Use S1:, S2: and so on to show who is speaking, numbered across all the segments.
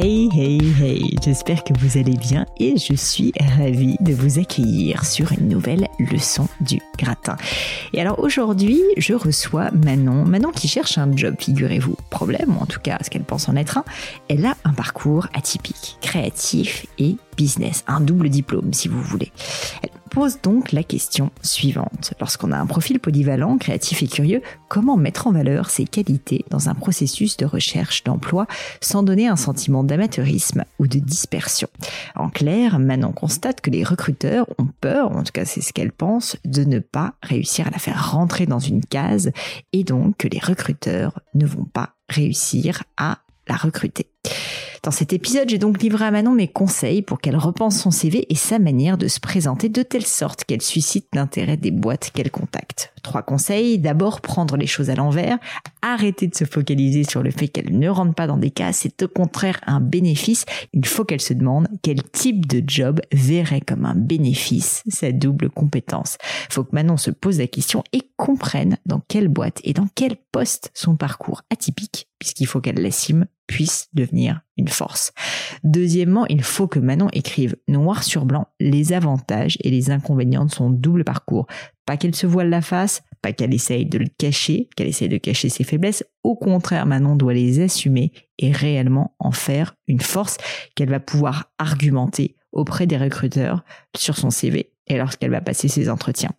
S1: Hey hey hey, j'espère que vous allez bien et je suis ravie de vous accueillir sur une nouvelle leçon du gratin. Et alors aujourd'hui, je reçois Manon, Manon qui cherche un job, figurez-vous. Problème, ou en tout cas ce qu'elle pense en être un, elle a un parcours atypique, créatif et business, un double diplôme si vous voulez. Elle pose donc la question suivante. Lorsqu'on a un profil polyvalent, créatif et curieux, comment mettre en valeur ses qualités dans un processus de recherche d'emploi sans donner un sentiment d'amateurisme ou de dispersion? En clair, Manon constate que les recruteurs ont peur, en tout cas c'est ce qu'elle pense, de ne pas réussir à la faire rentrer dans une case et donc que les recruteurs ne vont pas réussir à la recruter. Dans cet épisode, j'ai donc livré à Manon mes conseils pour qu'elle repense son CV et sa manière de se présenter de telle sorte qu'elle suscite l'intérêt des boîtes qu'elle contacte. Trois conseils. D'abord, prendre les choses à l'envers. Arrêter de se focaliser sur le fait qu'elle ne rentre pas dans des cas. C'est au contraire un bénéfice. Il faut qu'elle se demande quel type de job verrait comme un bénéfice sa double compétence. Faut que Manon se pose la question et comprenne dans quelle boîte et dans quel poste son parcours atypique, puisqu'il faut qu'elle l'assume, puisse devenir une force. Deuxièmement, il faut que Manon écrive noir sur blanc les avantages et les inconvénients de son double parcours. Pas qu'elle se voile la face, pas qu'elle essaye de le cacher, qu'elle essaye de cacher ses faiblesses. Au contraire, Manon doit les assumer et réellement en faire une force qu'elle va pouvoir argumenter auprès des recruteurs sur son CV et lorsqu'elle va passer ses entretiens.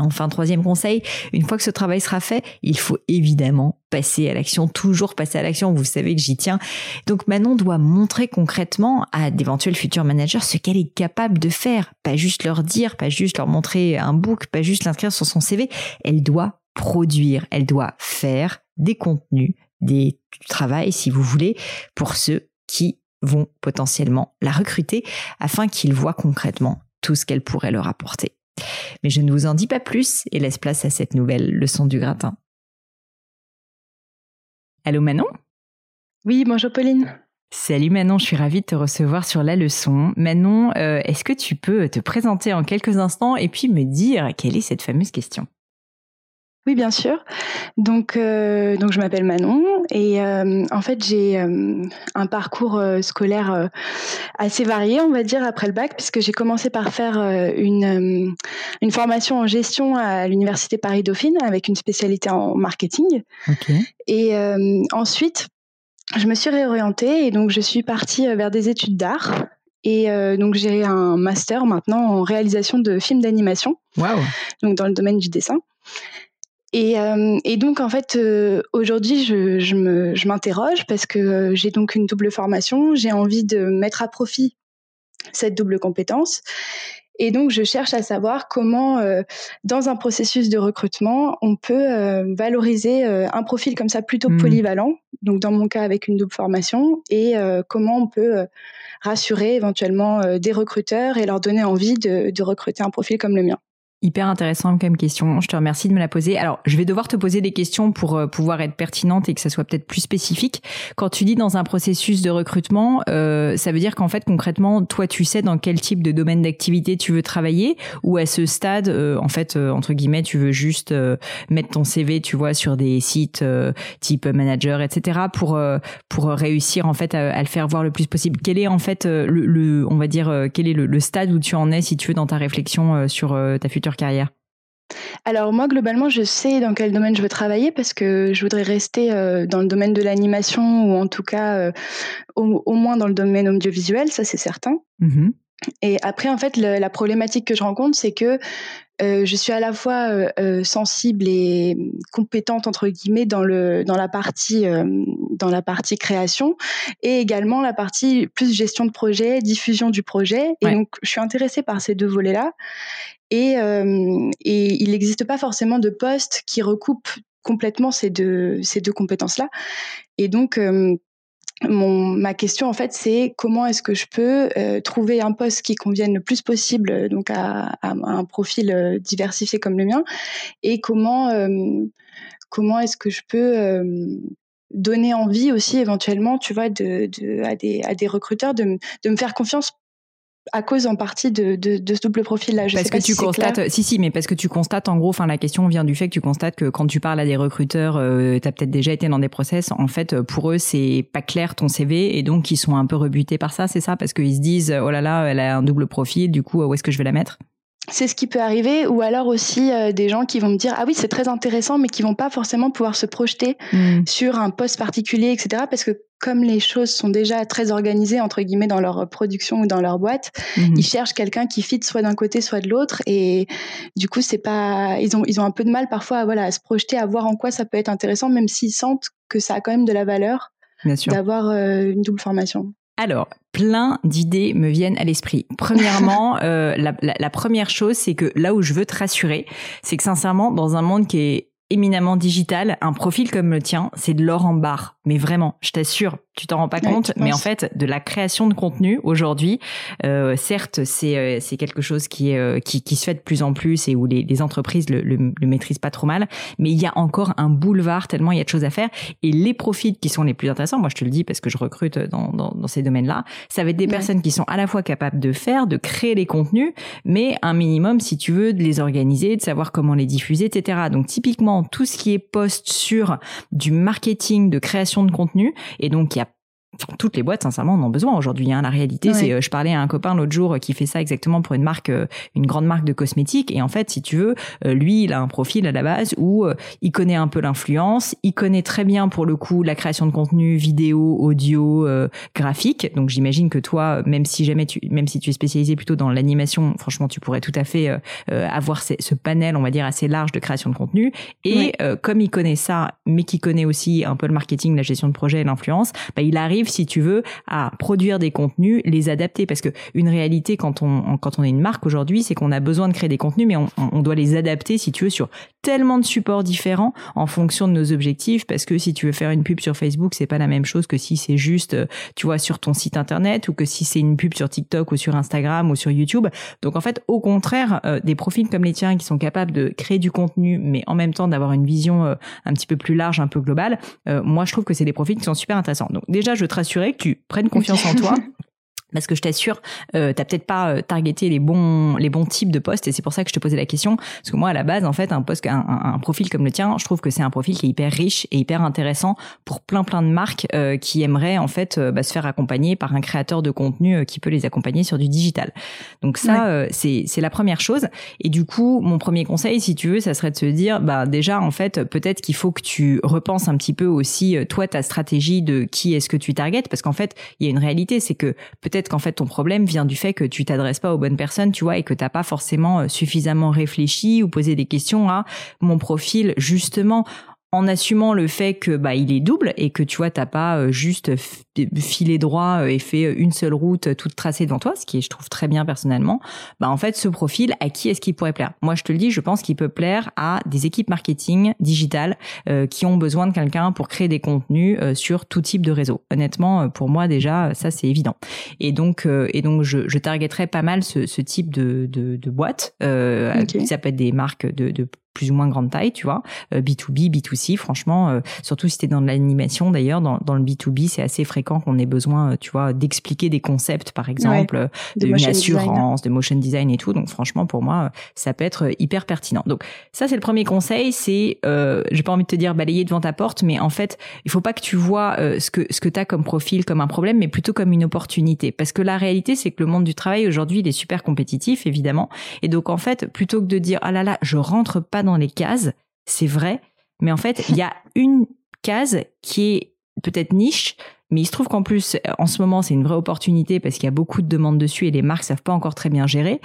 S1: Enfin, troisième conseil, une fois que ce travail sera fait, il faut évidemment passer à l'action, toujours passer à l'action, vous savez que j'y tiens. Donc Manon doit montrer concrètement à d'éventuels futurs managers ce qu'elle est capable de faire, pas juste leur dire, pas juste leur montrer un book, pas juste l'inscrire sur son CV, elle doit produire, elle doit faire des contenus, des travail si vous voulez, pour ceux qui vont potentiellement la recruter afin qu'ils voient concrètement tout ce qu'elle pourrait leur apporter. Mais je ne vous en dis pas plus et laisse place à cette nouvelle leçon du gratin. Allô Manon?
S2: Oui, bonjour Pauline.
S1: Salut Manon, je suis ravie de te recevoir sur la leçon. Manon, euh, est-ce que tu peux te présenter en quelques instants et puis me dire quelle est cette fameuse question?
S2: Oui, bien sûr. Donc, euh, donc je m'appelle Manon et euh, en fait j'ai euh, un parcours scolaire assez varié, on va dire, après le bac, puisque j'ai commencé par faire une, une formation en gestion à l'université Paris Dauphine avec une spécialité en marketing. Et ensuite, je me suis réorientée et donc je suis partie vers des études d'art. Et donc j'ai un master maintenant en réalisation de films d'animation.
S1: Wow.
S2: Donc dans le domaine du dessin. Et, euh, et, donc en fait euh, aujourd'hui je, je m'interroge parce que euh, j'ai donc une double formation, j'ai envie de mettre à profit cette double compétence et donc je cherche à savoir comment dans un processus de recrutement on peut valoriser un profil comme ça plutôt mmh. polyvalent, donc dans mon cas avec une double formation et comment on peut rassurer éventuellement des recruteurs et leur donner envie de, de recruter un profil comme le mien.
S1: Hyper intéressant comme question. Je te remercie de me la poser. Alors, je vais devoir te poser des questions pour euh, pouvoir être pertinente et que ça soit peut-être plus spécifique. Quand tu dis dans un processus de recrutement, euh, ça veut dire qu'en fait, concrètement, toi, tu sais dans quel type de domaine d'activité tu veux travailler ou à ce stade, euh, en fait, entre guillemets, tu veux juste mettre ton CV, tu vois, sur des sites type manager, etc. pour pour réussir en fait à, le faire voir le plus possible. Quel est en fait le, on va dire, quel est le, le, stade où tu en es si tu veux dans ta réflexion sur ta future carrière?
S2: Alors moi, globalement, je sais dans quel domaine je veux travailler parce que je voudrais rester euh, dans le domaine de l'animation ou en tout cas euh, au, moins dans le domaine audiovisuel, ça c'est certain. Mmh et après, en fait, la problématique que je rencontre, c'est que euh, je suis à la fois sensible et compétente entre guillemets dans le dans la partie dans la partie création et également la partie plus gestion de projet, diffusion du projet. Et donc, je suis intéressée par ces deux volets là. Et, et il n'existe pas forcément de poste qui recoupe complètement ces deux ces deux compétences là. Et donc mon, ma question en fait, c'est comment est-ce que je peux euh, trouver un poste qui convienne le plus possible euh, donc à, un profil euh, diversifié comme le mien, et comment comment est-ce que je peux donner envie aussi éventuellement, tu vois, à, des, à des recruteurs de, de me faire confiance à cause en partie de, de, de ce double profil-là.
S1: Parce que tu constates, si si, mais parce que tu constates en gros, enfin la question vient du fait que tu constates que quand tu parles à des recruteurs, euh, tu as peut-être déjà été dans des process. En fait, pour eux, c'est pas clair ton CV et donc ils sont un peu rebutés par ça, c'est ça, parce qu'ils se disent oh là là, elle a un double profil, du coup où est-ce que je vais la mettre?
S2: C'est ce qui peut arriver, ou alors aussi euh, des gens qui vont me dire ah oui c'est très intéressant, mais qui vont pas forcément pouvoir se projeter mmh. sur un poste particulier, etc. Parce que comme les choses sont déjà très organisées entre guillemets dans leur production ou dans leur boîte, mmh. ils cherchent quelqu'un qui fit soit d'un côté soit de l'autre, et du coup c'est pas ils ont ils ont un peu de mal parfois voilà à se projeter, à voir en quoi ça peut être intéressant, même s'ils sentent que ça a quand même de la valeur d'avoir euh, une double formation.
S1: Alors, plein d'idées me viennent à l'esprit. Premièrement, euh, la, la, première chose, c'est que là où je veux te rassurer, c'est que sincèrement, dans un monde qui est éminemment digital, un profil comme le tien, c'est de l'or en barre. Mais vraiment, je t'assure, tu t'en rends pas compte, mais en fait, de la création de contenu aujourd'hui, euh, certes, c'est euh, c'est quelque chose qui, est, euh, qui qui se fait de plus en plus et où les, les entreprises le, le, le, maîtrisent pas trop mal, mais il y a encore un boulevard tellement il y a de choses à faire et les profils qui sont les plus intéressants, moi je te le dis parce que je recrute dans dans, dans ces domaines-là, ça va être des personnes qui sont à la fois capables de faire, de créer les contenus, mais un minimum si tu veux de les organiser, de savoir comment les diffuser, etc. Donc typiquement tout ce qui est post sur du marketing, de création de contenu, et donc il y a toutes les boîtes, sincèrement, en ont besoin aujourd'hui. Hein. La réalité, c'est, euh, je parlais à un copain l'autre jour qui fait ça exactement pour une marque, euh, une grande marque de cosmétiques. Et en fait, si tu veux, euh, lui, il a un profil à la base où il connaît un peu l'influence, il connaît très bien pour le coup la création de contenu vidéo, audio, graphique. Donc j'imagine que toi, même si jamais tu, même si tu es spécialisé plutôt dans l'animation, franchement, tu pourrais tout à fait avoir ce, panel, on va dire, assez large de création de contenu. Et comme il connaît ça, mais qu'il connaît aussi un peu le marketing, la gestion de projet et l'influence, bah, il arrive si tu veux, à produire des contenus, les adapter. Parce que une réalité, quand on, quand on est une marque aujourd'hui, c'est qu'on a besoin de créer des contenus, mais on, doit les adapter, si tu veux, sur tellement de supports différents en fonction de nos objectifs. Parce que si tu veux faire une pub sur Facebook, c'est pas la même chose que si c'est juste, euh, tu vois, sur ton site internet ou que si c'est une pub sur TikTok ou sur Instagram ou sur YouTube. Donc en fait, au contraire, euh, des profils comme les tiens qui sont capables de créer du contenu, mais en même temps d'avoir une vision euh, un petit peu plus large, un peu globale, moi je trouve que c'est des profils qui sont super intéressants. Donc déjà, je rassurer que tu prennes confiance en toi parce que je t'assure, euh, t'as peut-être pas euh, targeté les bons les bons types de postes et c'est pour ça que je te posais la question. Parce que moi à la base en fait un poste un, un, profil comme le tien, je trouve que c'est un profil qui est hyper riche et hyper intéressant pour plein plein de marques euh, qui aimeraient en fait euh, bah, se faire accompagner par un créateur de contenu qui peut les accompagner sur du digital. Donc ça c'est c'est la première chose. Et du coup mon premier conseil si tu veux ça serait de se dire bah déjà en fait peut-être qu'il faut que tu repenses un petit peu aussi toi ta stratégie de qui est-ce que tu targetes. Parce qu'en fait il y a une réalité c'est que peut-être qu'en fait ton problème vient du fait que tu t'adresses pas aux bonnes personnes, tu vois, et que t'as pas forcément euh, suffisamment réfléchi ou posé des questions à mon profil justement en assumant le fait que bah il est double et que tu vois t'as pas euh, juste filé droit euh, et fait euh, une seule route toute tracée devant toi, ce qui est je trouve très bien personnellement. Bah en fait ce profil à qui est-ce qu'il pourrait plaire? Moi je te le dis, je pense qu'il peut plaire à des équipes marketing digitales qui ont besoin de quelqu'un pour créer des contenus sur tout type de réseau. Honnêtement pour moi déjà ça c'est évident. Et donc et donc je, je targeterais pas mal ce, ce type de de, de boîte. Ça peut être des marques de, de plus ou moins grande taille, tu vois, B2B, euh, B2C, franchement, euh, surtout si tu es dans de l'animation d'ailleurs, dans, dans le B2B, c'est assez fréquent qu'on ait besoin, euh, tu vois, d'expliquer des concepts, par exemple, de d'une assurance, de motion design et tout. Donc franchement, pour moi, ça peut être hyper pertinent. Donc ça, c'est le premier conseil, c'est, euh, j'ai pas envie de te dire balayer devant ta porte, mais en fait, il faut pas que tu vois ce que ce que t'as comme profil comme un problème, mais plutôt comme une opportunité. Parce que la réalité, c'est que le monde du travail aujourd'hui, il est super compétitif, évidemment. Et donc en fait, plutôt que de dire ah là là, je rentre pas dans dans les cases, c'est vrai, mais en fait, il y a une case qui est peut-être niche, mais il se trouve qu'en plus, en ce moment, c'est une vraie opportunité parce qu'il y a beaucoup de demandes dessus et les marques savent pas encore très bien gérer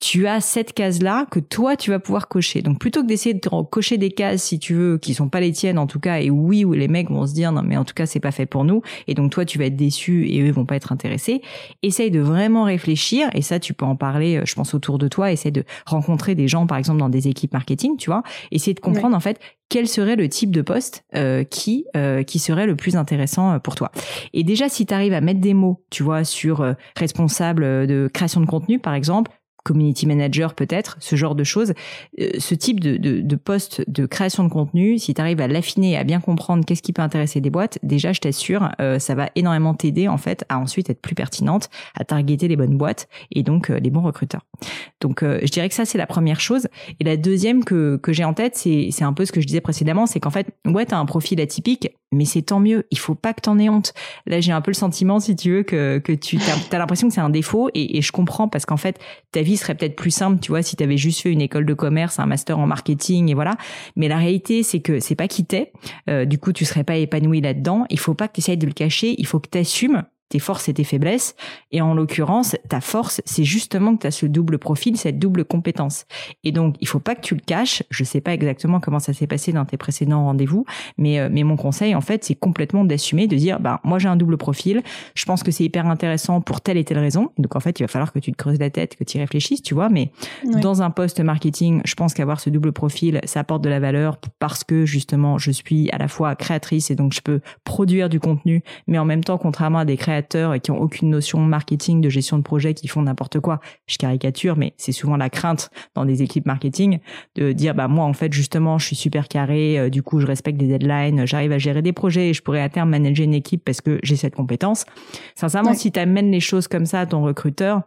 S1: tu as cette case-là que toi, tu vas pouvoir cocher. Donc, plutôt que d'essayer de cocher des cases, si tu veux, qui sont pas les tiennes, en tout cas, et oui, où les mecs vont se dire, non, mais en tout cas, c'est pas fait pour nous, et donc toi, tu vas être déçu et eux vont pas être intéressés, essaye de vraiment réfléchir, et ça, tu peux en parler, euh, je pense, autour de toi, essaye de rencontrer des gens, par exemple, dans des équipes marketing, tu vois, essayer de comprendre, en fait, quel serait le type de poste euh, qui euh, qui serait le plus intéressant pour toi. Et déjà, si tu arrives à mettre des mots, tu vois, sur responsable de création de contenu, par exemple, community manager peut-être, ce genre de choses. Euh, ce type de, de, de, poste de création de contenu, si tu arrives à l'affiner à bien comprendre qu'est-ce qui peut intéresser des boîtes, déjà je t'assure, euh, ça va énormément t'aider en fait à ensuite être plus pertinente, à targeter les bonnes boîtes et donc euh, les bons recruteurs. Donc je dirais que ça c'est la première chose. Et la deuxième que, que j'ai en tête, c'est, c'est un peu ce que je disais précédemment, c'est qu'en fait, ouais, tu as un profil atypique, mais c'est tant mieux. Il faut pas que t'en aies honte. Là, j'ai un peu le sentiment, si tu veux, que, que tu as, l'impression que c'est un défaut et, et je comprends parce qu'en fait, ta vie serait peut-être plus simple, tu vois, si tu avais juste fait une école de commerce, un master en marketing et voilà. Mais la réalité, c'est que c'est pas qui t'es. Euh, du coup, tu serais pas épanoui là-dedans. Il faut pas que tu essayes de le cacher. Il faut que tu assumes tes forces et tes faiblesses. Et en l'occurrence, ta force, c'est justement que tu as ce double profil, cette double compétence. Et donc, il faut pas que tu le caches. Je sais pas exactement comment ça s'est passé dans tes précédents rendez-vous, mais, euh, mais mon conseil, en fait, c'est complètement d'assumer, de dire, bah, moi, j'ai un double profil. Je pense que c'est hyper intéressant pour telle et telle raison. Donc, en fait, il va falloir que tu te creuses la tête, que tu y réfléchisses, tu vois. Mais dans un poste marketing, je pense qu'avoir ce double profil, ça apporte de la valeur parce que, justement, je suis à la fois créatrice et donc je peux produire du contenu, mais en même temps, contrairement à des créateurs et qui ont aucune notion marketing, de gestion de projet, qui font n'importe quoi. Je caricature, mais c'est souvent la crainte dans des équipes marketing de dire bah moi en fait justement je suis super carré, euh, du coup je respecte des deadlines, j'arrive à gérer des projets et je pourrais à terme manager une équipe parce que j'ai cette compétence. Sincèrement, si tu amènes les choses comme ça à ton recruteur,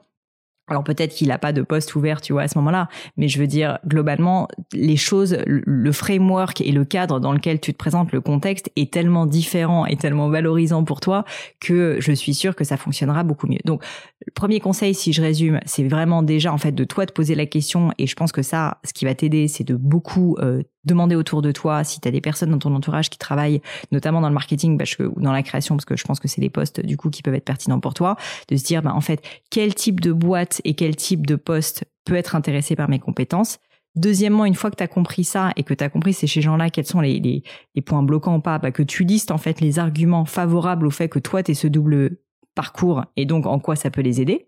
S1: alors peut-être qu'il n'a pas de poste ouvert, tu vois, à ce moment-là, mais je veux dire, globalement, les choses, le framework et le cadre dans lequel tu te présentes, le contexte est tellement différent et tellement valorisant pour toi que je suis sûre que ça fonctionnera beaucoup mieux. Donc, le premier conseil, si je résume, c'est vraiment déjà en fait de toi de poser la question et je pense que ça, ce qui va t'aider, c'est de beaucoup euh, demander autour de toi si tu as des personnes dans ton entourage qui travaillent notamment dans le marketing parce que, ou dans la création parce que je pense que c'est des postes du coup qui peuvent être pertinents pour toi de se dire bah, en fait quel type de boîte et quel type de poste peut être intéressé par mes compétences? Deuxièmement, une fois que tu as compris ça et que tu compris ces gens-là quels sont les, les, les, points bloquants ou pas, bah, que tu listes en fait les arguments favorables au fait que toi tu es ce double parcours et donc en quoi ça peut les aider.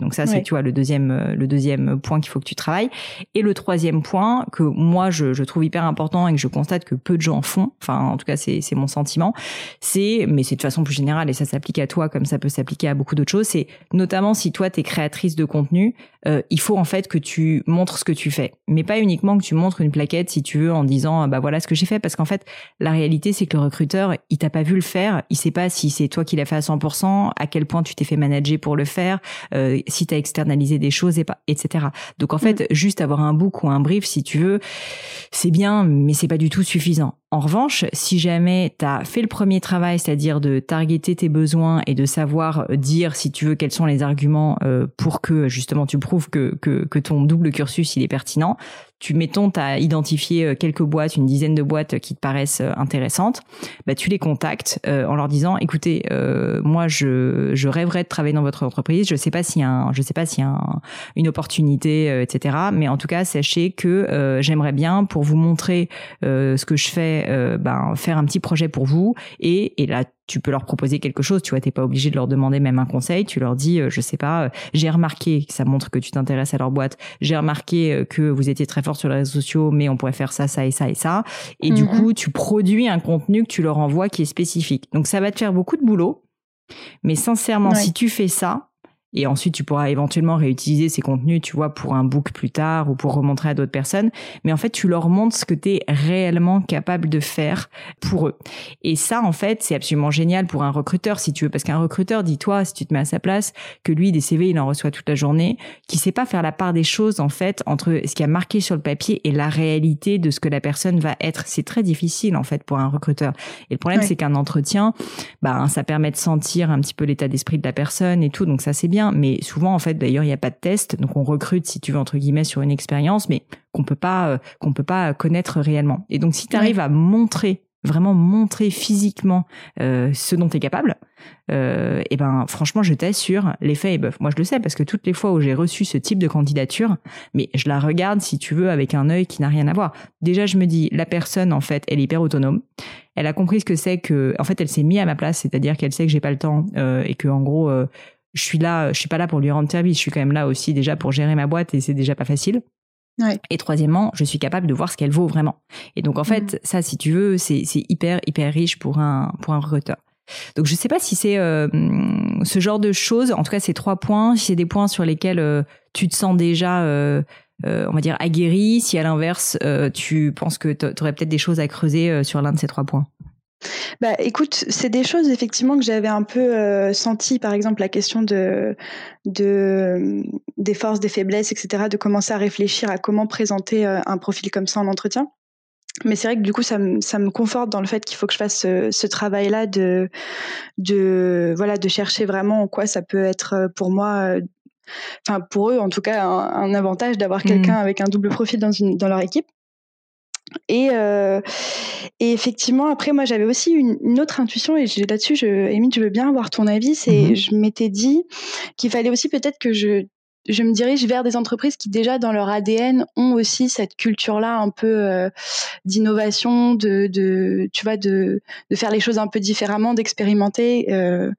S1: Donc ça, c'est tu vois le deuxième euh, le deuxième point qu'il faut que tu travailles. Et le troisième point que moi je, je, trouve hyper important et que je constate que peu de gens font. Enfin, en tout cas, c'est c'est mon sentiment. C'est mais c'est de façon plus générale et ça s'applique à toi comme ça peut s'appliquer à beaucoup d'autres choses. C'est notamment si toi t'es créatrice de contenu, euh, il faut en fait que tu montres ce que tu fais, mais pas uniquement que tu montres une plaquette si tu veux en disant bah voilà ce que j'ai fait parce qu'en fait la réalité c'est que le recruteur il t'a pas vu le faire, il sait pas si c'est toi qui l'as fait à 100%, à quel point tu t'es fait manager pour le faire. Euh, si tu as externalisé des choses, et pas, etc. Donc en fait, mm. juste avoir un book ou un brief, si tu veux, c'est bien, mais c'est pas du tout suffisant. En revanche, si jamais tu as fait le premier travail, c'est-à-dire de targeter tes besoins et de savoir euh, dire, si tu veux, quels sont les arguments euh, pour que justement tu prouves que, que, que ton double cursus il est pertinent, tu mettons, tu as identifié euh, quelques boîtes, une dizaine de boîtes qui te paraissent euh, intéressantes, bah, tu les contactes euh, en leur disant, écoutez, moi je, je rêverais de travailler dans votre entreprise, je sais pas a un, je sais pas y a une opportunité, etc. Mais en tout cas, sachez que j'aimerais bien pour vous montrer ce que je fais, ben, faire un petit projet pour vous et, et là tu peux leur proposer quelque chose. Tu vois, t'es pas obligé de leur demander même un conseil. Tu leur dis, je sais pas, j'ai remarqué, ça montre que tu t'intéresses à leur boîte. J'ai remarqué que vous étiez très fort sur les réseaux sociaux, mais on pourrait faire ça, ça et ça et ça. Et du mhm. coup, tu produis un contenu que tu leur envoies qui est spécifique. Donc ça va te faire beaucoup de boulot. Mais sincèrement, si tu fais ça, et ensuite, tu pourras éventuellement réutiliser ces contenus, tu vois, pour un book plus tard ou pour remontrer à d'autres personnes. Mais en fait, tu leur montres ce que tu es réellement capable de faire pour eux. Et ça, en fait, c'est absolument génial pour un recruteur, si tu veux. Parce qu'un recruteur, dis-toi, si tu te mets à sa place, que lui, des CV, il en reçoit toute la journée, qui sait pas faire la part des choses, en fait, entre ce qui a marqué sur le papier et la réalité de ce que la personne va être. C'est très difficile, en fait, pour un recruteur. Et le problème, c'est qu'un entretien, bah, ça permet de sentir un petit peu l'état d'esprit de la personne et tout. Donc ça, c'est bien bien, mais souvent en fait d'ailleurs il n'y a pas de test, donc on recrute si tu veux entre guillemets sur une expérience, mais qu'on peut pas euh, qu'on peut pas connaître réellement. Et donc si tu arrives à montrer vraiment montrer physiquement euh, ce dont tu es capable, euh, et ben franchement, je t'assure, l'effet est bœuf. Moi, je le sais parce que toutes les fois où j'ai reçu ce type de candidature, mais je la regarde, si tu veux, avec un œil qui n'a rien à voir. Déjà, je me dis, la personne, en fait, elle est hyper autonome. Elle a compris ce que c'est que, en fait, elle s'est mise à ma place, c'est-à-dire qu'elle sait que j'ai pas le temps euh, et que, en gros, euh, je suis là, je suis pas là pour lui rendre service. Je suis quand même là aussi déjà pour gérer ma boîte et c'est déjà pas facile. Et troisièmement, je suis capable de voir ce qu'elle vaut vraiment. Et donc en fait, mm. ça, si tu veux, c'est hyper hyper riche pour un pour un recruteur. Donc je sais pas si c'est euh, ce genre de choses. En tout cas, ces trois points, si c'est des points sur lesquels euh, tu te sens déjà, euh, on va dire aguerri. Si à l'inverse, tu penses que tu aurais peut-être des choses à creuser sur l'un de ces trois points.
S2: Bah, écoute, c'est des choses effectivement que j'avais un peu euh, senti, par exemple la question de, de des forces, des faiblesses, etc., de commencer à réfléchir à comment présenter euh, un profil comme ça en entretien. Mais c'est vrai que du coup, ça me, ça me conforte dans le fait qu'il faut que je fasse ce, ce travail-là de, de, voilà, de chercher vraiment en quoi ça peut être euh, pour moi, enfin pour eux en tout cas, un, avantage d'avoir mmh. quelqu'un avec un double profil dans, une, dans leur équipe. Et, euh, et, effectivement, après, moi, j'avais aussi une, autre intuition, et là-dessus, je, Émile, je veux bien avoir ton avis. C'est, mmh je m'étais dit qu'il fallait aussi peut-être que je, je me dirige vers des entreprises qui déjà dans leur ADN ont aussi cette culture-là un peu euh, d'innovation, de, de, tu vois, de, de faire les choses un peu différemment, d'expérimenter, euh,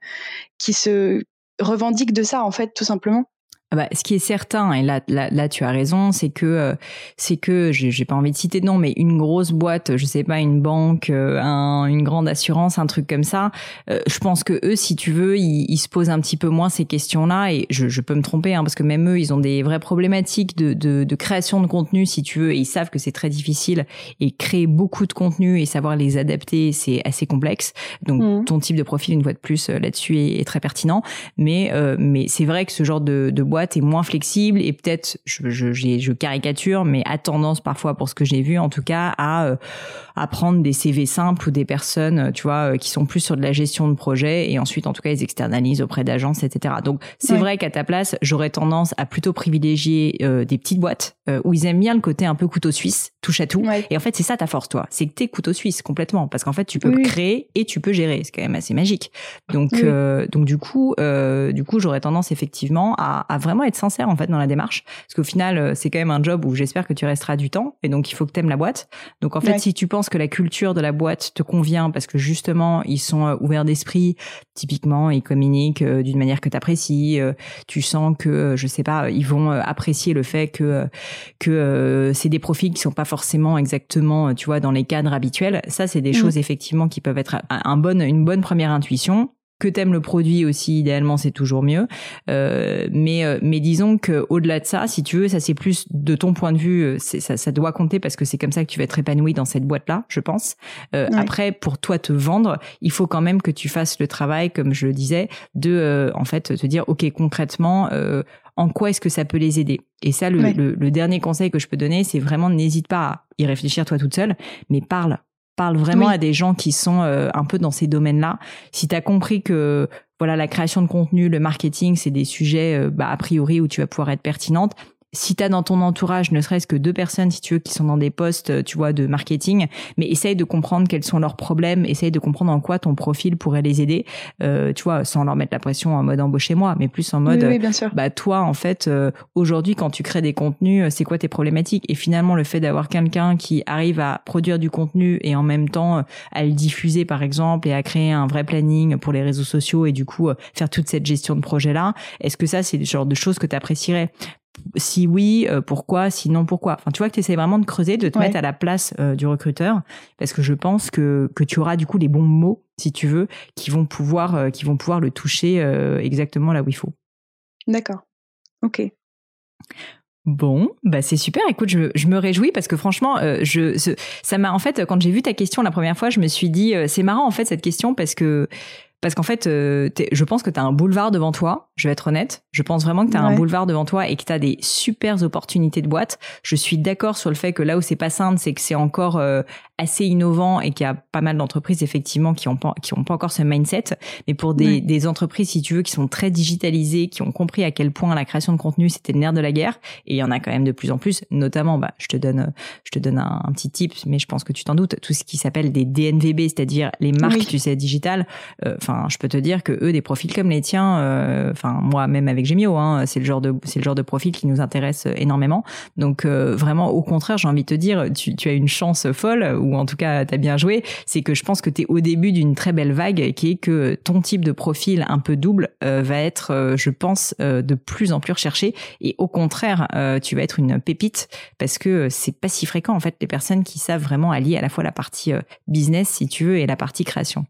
S2: qui se revendiquent de ça en fait, tout simplement.
S1: Ah bah, ce qui est certain, et là, là, là tu as raison, c'est que euh, c'est que j'ai pas envie de citer de nom, mais une grosse boîte, je sais pas, une banque, euh, un, une grande assurance, un truc comme ça. Euh, je pense que eux, si tu veux, ils, ils, se posent un petit peu moins ces questions-là, et je, je, peux me tromper, hein, parce que même eux, ils ont des vraies problématiques de, de, de création de contenu, si tu veux, et ils savent que c'est très difficile, et créer beaucoup de contenu et savoir les adapter, c'est assez complexe. Donc mmh. ton type de profil, une fois de plus, là-dessus est, est, très pertinent, mais mais c'est vrai que ce genre de, de boîte est moins flexible et peut-être, je, je, je, caricature, mais a tendance parfois, pour ce que j'ai vu en tout cas, à, euh, à prendre des CV simples ou des personnes, euh, tu vois, euh, qui sont plus sur de la gestion de projet et ensuite, en tout cas, ils externalisent auprès d'agences, etc. Donc, c'est vrai qu'à ta place, j'aurais tendance à plutôt privilégier des petites boîtes où ils aiment bien le côté un peu couteau suisse, touche à tout. Et en fait, c'est ça ta force, toi. C'est que t'es couteau suisse complètement parce qu'en fait, tu peux créer et tu peux gérer. C'est quand même assez magique. Donc, donc du coup, du coup, j'aurais tendance effectivement à, à vraiment être sincère en fait dans la démarche parce qu'au final euh, c'est quand même un job où j'espère que tu resteras du temps et donc il faut que tu aimes la boîte. Donc en fait si tu penses que la culture de la boîte te convient parce que justement ils sont euh, ouverts d'esprit, typiquement ils communiquent euh, d'une manière que tu apprécies, tu sens que je sais pas, ils vont apprécier le fait que que c'est des profils qui sont pas forcément exactement tu vois dans les cadres habituels. Ça c'est des mmh. choses effectivement qui peuvent être un bon une bonne première intuition que t'aimes le produit aussi idéalement c'est toujours mieux. Euh, mais euh, mais disons que au-delà de ça si tu veux ça c'est plus de ton point de vue euh, ça, ça doit compter parce que c'est comme ça que tu vas être épanoui dans cette boîte là je pense. Euh, après pour toi te vendre il faut quand même que tu fasses le travail comme je le disais de en fait te dire ok concrètement en quoi est-ce que ça peut les aider? Et ça, le, le, le, dernier conseil que je peux donner, c'est vraiment n'hésite pas à y réfléchir toi toute seule, mais parle parle vraiment à des gens qui sont euh, un peu dans ces domaines-là. Si tu as compris que voilà la création de contenu, le marketing, c'est des sujets euh, bah, a priori où tu vas pouvoir être pertinente, si tu as dans ton entourage ne serait-ce que deux personnes, si tu veux, qui sont dans des postes, euh, tu vois, de marketing, mais essaye de comprendre quels sont leurs problèmes, essaye de comprendre en quoi ton profil pourrait les aider, euh, tu vois, sans leur mettre la pression en mode embauchez-moi, mais plus en mode,
S2: oui, bien sûr.
S1: bah toi, en fait, euh, aujourd'hui, quand tu crées des contenus, c'est quoi tes problématiques? Et finalement, le fait d'avoir quelqu'un qui arrive à produire du contenu et en même temps à le diffuser, par exemple, et à créer un vrai planning pour les réseaux sociaux et du coup faire toute cette gestion de projet-là, est-ce que ça, c'est le genre de choses que tu apprécierais si oui, euh, pourquoi Sinon, pourquoi Enfin, tu vois que tu essaies vraiment de creuser, de te mettre à la place euh, du recruteur, parce que je pense que, que tu auras du coup les bons mots, si tu veux, qui vont pouvoir, euh, qui vont pouvoir le toucher exactement là où il faut.
S2: D'accord. Ok.
S1: Bon, bah c'est super. Écoute, je, je, me réjouis parce que franchement, je, ça m'a en fait quand j'ai vu ta question la première fois, je me suis dit c'est marrant en fait cette question parce que Parce qu'en fait, euh, je pense que tu as un boulevard devant toi, je vais être honnête. Je pense vraiment que tu as un boulevard devant toi et que tu as des super opportunités de boîte. Je suis d'accord sur le fait que là où c'est pas simple, c'est que c'est encore euh, assez innovant et qu'il y a pas mal d'entreprises effectivement qui ont pas, qui ont pas encore ce mindset. Mais pour des, des entreprises, si tu veux, qui sont très digitalisées, qui ont compris à quel point la création de contenu c'était le nerf de la guerre, et il y en a quand même de plus en plus, notamment, bah, je te donne, je te donne un, petit tip, mais je pense que tu t'en doutes, tout ce qui s'appelle des DNVB, c'est-à-dire les marques, tu sais, digitales. Euh, je peux te dire que eux, des profils comme les tiens, euh, enfin moi même avec Gemio, hein, c'est le genre de, profil qui nous intéresse énormément. Donc euh, vraiment, au contraire, j'ai envie de te dire, tu, as une chance folle ou en tout cas t'as bien joué, c'est que je pense que tu es au début d'une très belle vague qui est que ton type de profil un peu double euh, va être, euh, je pense, euh, de plus en plus recherché et au contraire, tu vas être une pépite parce que c'est pas si fréquent en fait les personnes qui savent vraiment allier à la fois la partie business si tu veux et la partie création.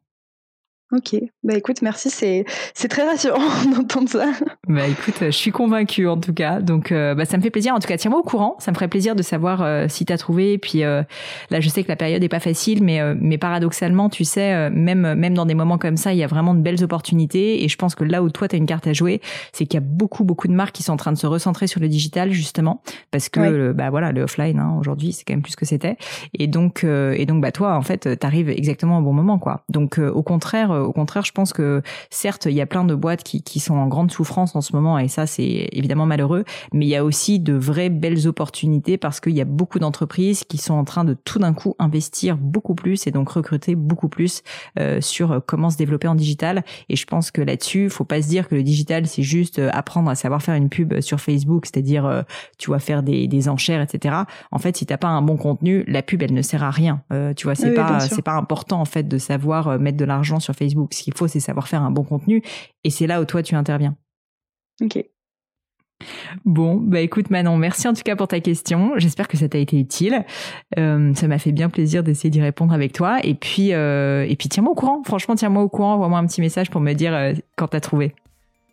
S2: Ok, bah écoute, merci, c'est c'est très rassurant d'entendre ça.
S1: Bah écoute, je suis convaincue en tout cas, donc euh, bah ça me fait plaisir. En tout cas, tiens-moi au courant, ça me ferait plaisir de savoir euh, si t'as trouvé. Puis euh, là, je sais que la période est pas facile, mais mais paradoxalement, tu sais, même même dans des moments comme ça, il y a vraiment de belles opportunités. Et je pense que là où toi t'as une carte à jouer, c'est qu'il y a beaucoup beaucoup de marques qui sont en train de se recentrer sur le digital justement, parce que bah voilà, le offline hein, aujourd'hui, c'est quand même plus que c'était. Et donc et donc bah toi, en fait, t'arrives exactement au bon moment quoi. Donc au contraire au contraire, je pense que certes, il y a plein de boîtes qui, qui sont en grande souffrance en ce moment et ça, c'est évidemment malheureux, mais il y a aussi de vraies belles opportunités parce qu'il y a beaucoup d'entreprises qui sont en train de tout d'un coup investir beaucoup plus et donc recruter beaucoup plus euh, sur comment se développer en digital. Et je pense que là-dessus, faut pas se dire que le digital, c'est juste euh, apprendre à savoir faire une pub sur Facebook, c'est-à-dire, euh, tu vois, faire des, des enchères, etc. En fait, si t'as pas un bon contenu, la pub, elle ne sert à rien. tu vois, c'est pas, c'est pas important en fait de savoir mettre de l'argent sur Facebook ce qu'il faut, c'est savoir faire un bon contenu. Et c'est là où toi, tu interviens.
S2: Ok.
S1: Bon, bah écoute Manon, merci en tout cas pour ta question. J'espère que ça t'a été utile. Euh, ça m'a fait bien plaisir d'essayer d'y répondre avec toi. Et puis, euh, et puis tiens-moi au courant. Franchement, tiens-moi au courant. Envoie-moi un petit message pour me dire euh, quand t'as trouvé.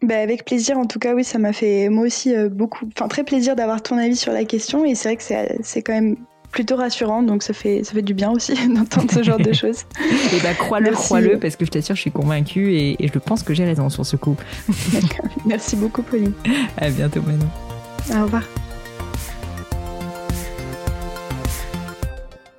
S2: Bah avec plaisir. En tout cas, oui, ça m'a fait moi aussi beaucoup, enfin très plaisir d'avoir ton avis sur la question. Et c'est vrai que c'est quand même plutôt rassurant, donc ça fait, ça fait du bien aussi d'entendre ce genre de choses.
S1: Et bah crois-le, crois-le, parce que je t'assure, je suis convaincue et, et, je pense que j'ai raison sur ce coup.
S2: Merci beaucoup, Pauline.
S1: À bientôt, Manon.
S2: Au revoir.